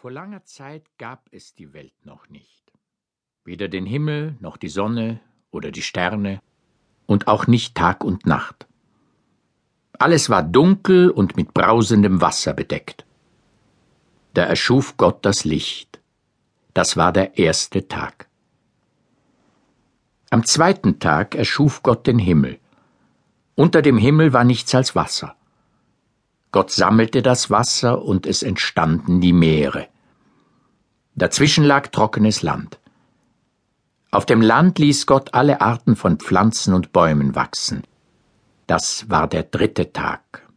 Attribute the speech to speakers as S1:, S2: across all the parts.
S1: Vor langer Zeit gab es die Welt noch nicht. Weder den Himmel noch die Sonne oder die Sterne und auch nicht Tag und Nacht. Alles war dunkel und mit brausendem Wasser bedeckt. Da erschuf Gott das Licht. Das war der erste Tag. Am zweiten Tag erschuf Gott den Himmel. Unter dem Himmel war nichts als Wasser. Gott sammelte das Wasser und es entstanden die Meere. Dazwischen lag trockenes Land. Auf dem Land ließ Gott alle Arten von Pflanzen und Bäumen wachsen. Das war der dritte Tag.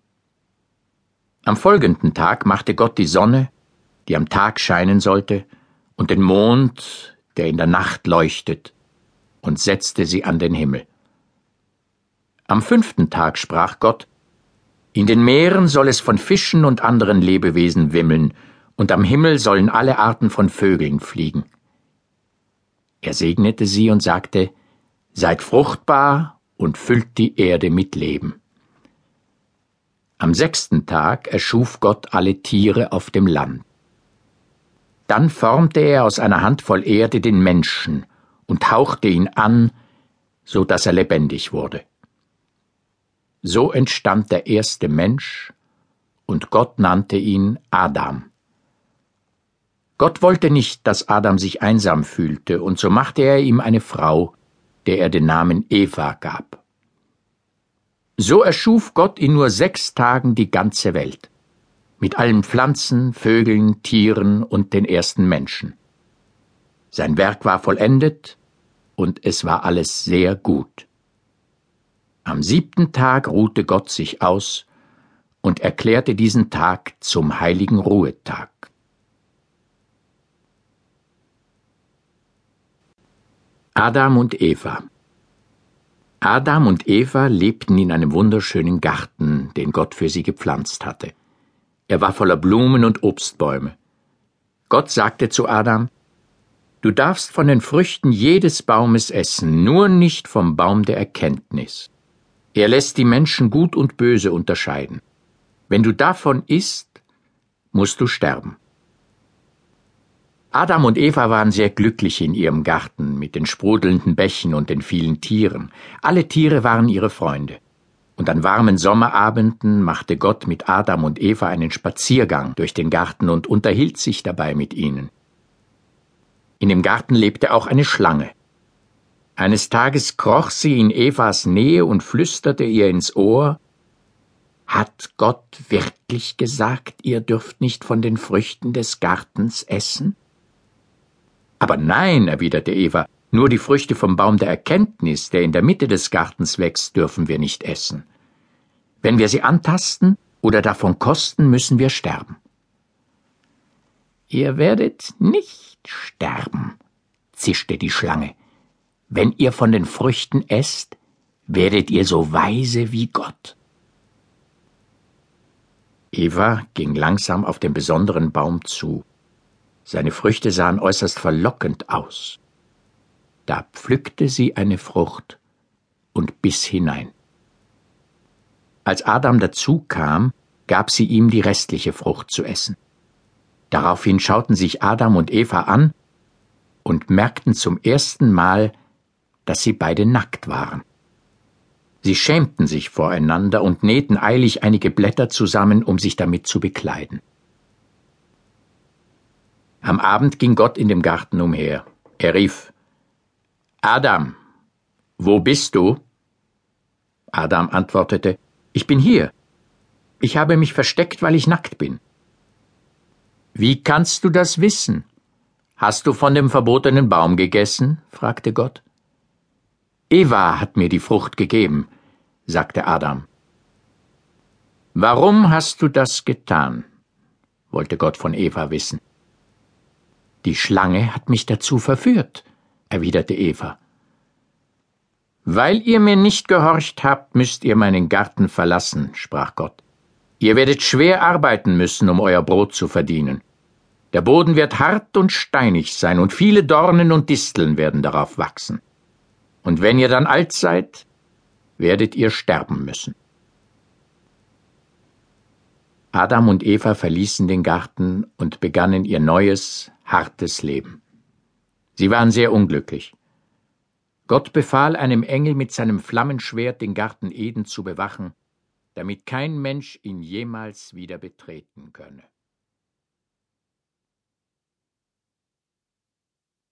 S1: Am folgenden Tag machte Gott die Sonne, die am Tag scheinen sollte, und den Mond, der in der Nacht leuchtet, und setzte sie an den Himmel. Am fünften Tag sprach Gott, In den Meeren soll es von Fischen und anderen Lebewesen wimmeln, und am Himmel sollen alle Arten von Vögeln fliegen. Er segnete sie und sagte, Seid fruchtbar und füllt die Erde mit Leben. Am sechsten Tag erschuf Gott alle Tiere auf dem Land. Dann formte er aus einer Handvoll Erde den Menschen und hauchte ihn an, so dass er lebendig wurde. So entstand der erste Mensch, und Gott nannte ihn Adam. Gott wollte nicht, dass Adam sich einsam fühlte, und so machte er ihm eine Frau, der er den Namen Eva gab. So erschuf Gott in nur sechs Tagen die ganze Welt, mit allen Pflanzen, Vögeln, Tieren und den ersten Menschen. Sein Werk war vollendet, und es war alles sehr gut. Am siebten Tag ruhte Gott sich aus und erklärte diesen Tag zum heiligen Ruhetag. Adam und Eva Adam und Eva lebten in einem wunderschönen Garten, den Gott für sie gepflanzt hatte. Er war voller Blumen und Obstbäume. Gott sagte zu Adam, Du darfst von den Früchten jedes Baumes essen, nur nicht vom Baum der Erkenntnis. Er lässt die Menschen gut und böse unterscheiden. Wenn du davon isst, musst du sterben. Adam und Eva waren sehr glücklich in ihrem Garten mit den sprudelnden Bächen und den vielen Tieren. Alle Tiere waren ihre Freunde. Und an warmen Sommerabenden machte Gott mit Adam und Eva einen Spaziergang durch den Garten und unterhielt sich dabei mit ihnen. In dem Garten lebte auch eine Schlange. Eines Tages kroch sie in Evas Nähe und flüsterte ihr ins Ohr Hat Gott wirklich gesagt, ihr dürft nicht von den Früchten des Gartens essen? Aber nein, erwiderte Eva, nur die Früchte vom Baum der Erkenntnis, der in der Mitte des Gartens wächst, dürfen wir nicht essen. Wenn wir sie antasten oder davon kosten, müssen wir sterben. Ihr werdet nicht sterben, zischte die Schlange. Wenn ihr von den Früchten esst, werdet ihr so weise wie Gott. Eva ging langsam auf den besonderen Baum zu. Seine Früchte sahen äußerst verlockend aus. Da pflückte sie eine Frucht und biss hinein. Als Adam dazu kam, gab sie ihm die restliche Frucht zu essen. Daraufhin schauten sich Adam und Eva an und merkten zum ersten Mal, dass sie beide nackt waren. Sie schämten sich voreinander und nähten eilig einige Blätter zusammen, um sich damit zu bekleiden. Am Abend ging Gott in dem Garten umher. Er rief Adam, wo bist du? Adam antwortete Ich bin hier. Ich habe mich versteckt, weil ich nackt bin. Wie kannst du das wissen? Hast du von dem verbotenen Baum gegessen? fragte Gott. Eva hat mir die Frucht gegeben, sagte Adam. Warum hast du das getan? wollte Gott von Eva wissen. Die Schlange hat mich dazu verführt, erwiderte Eva. Weil ihr mir nicht gehorcht habt, müsst ihr meinen Garten verlassen, sprach Gott. Ihr werdet schwer arbeiten müssen, um euer Brot zu verdienen. Der Boden wird hart und steinig sein, und viele Dornen und Disteln werden darauf wachsen. Und wenn ihr dann alt seid, werdet ihr sterben müssen. Adam und Eva verließen den Garten und begannen ihr neues, hartes Leben. Sie waren sehr unglücklich. Gott befahl einem Engel mit seinem Flammenschwert den Garten Eden zu bewachen, damit kein Mensch ihn jemals wieder betreten könne.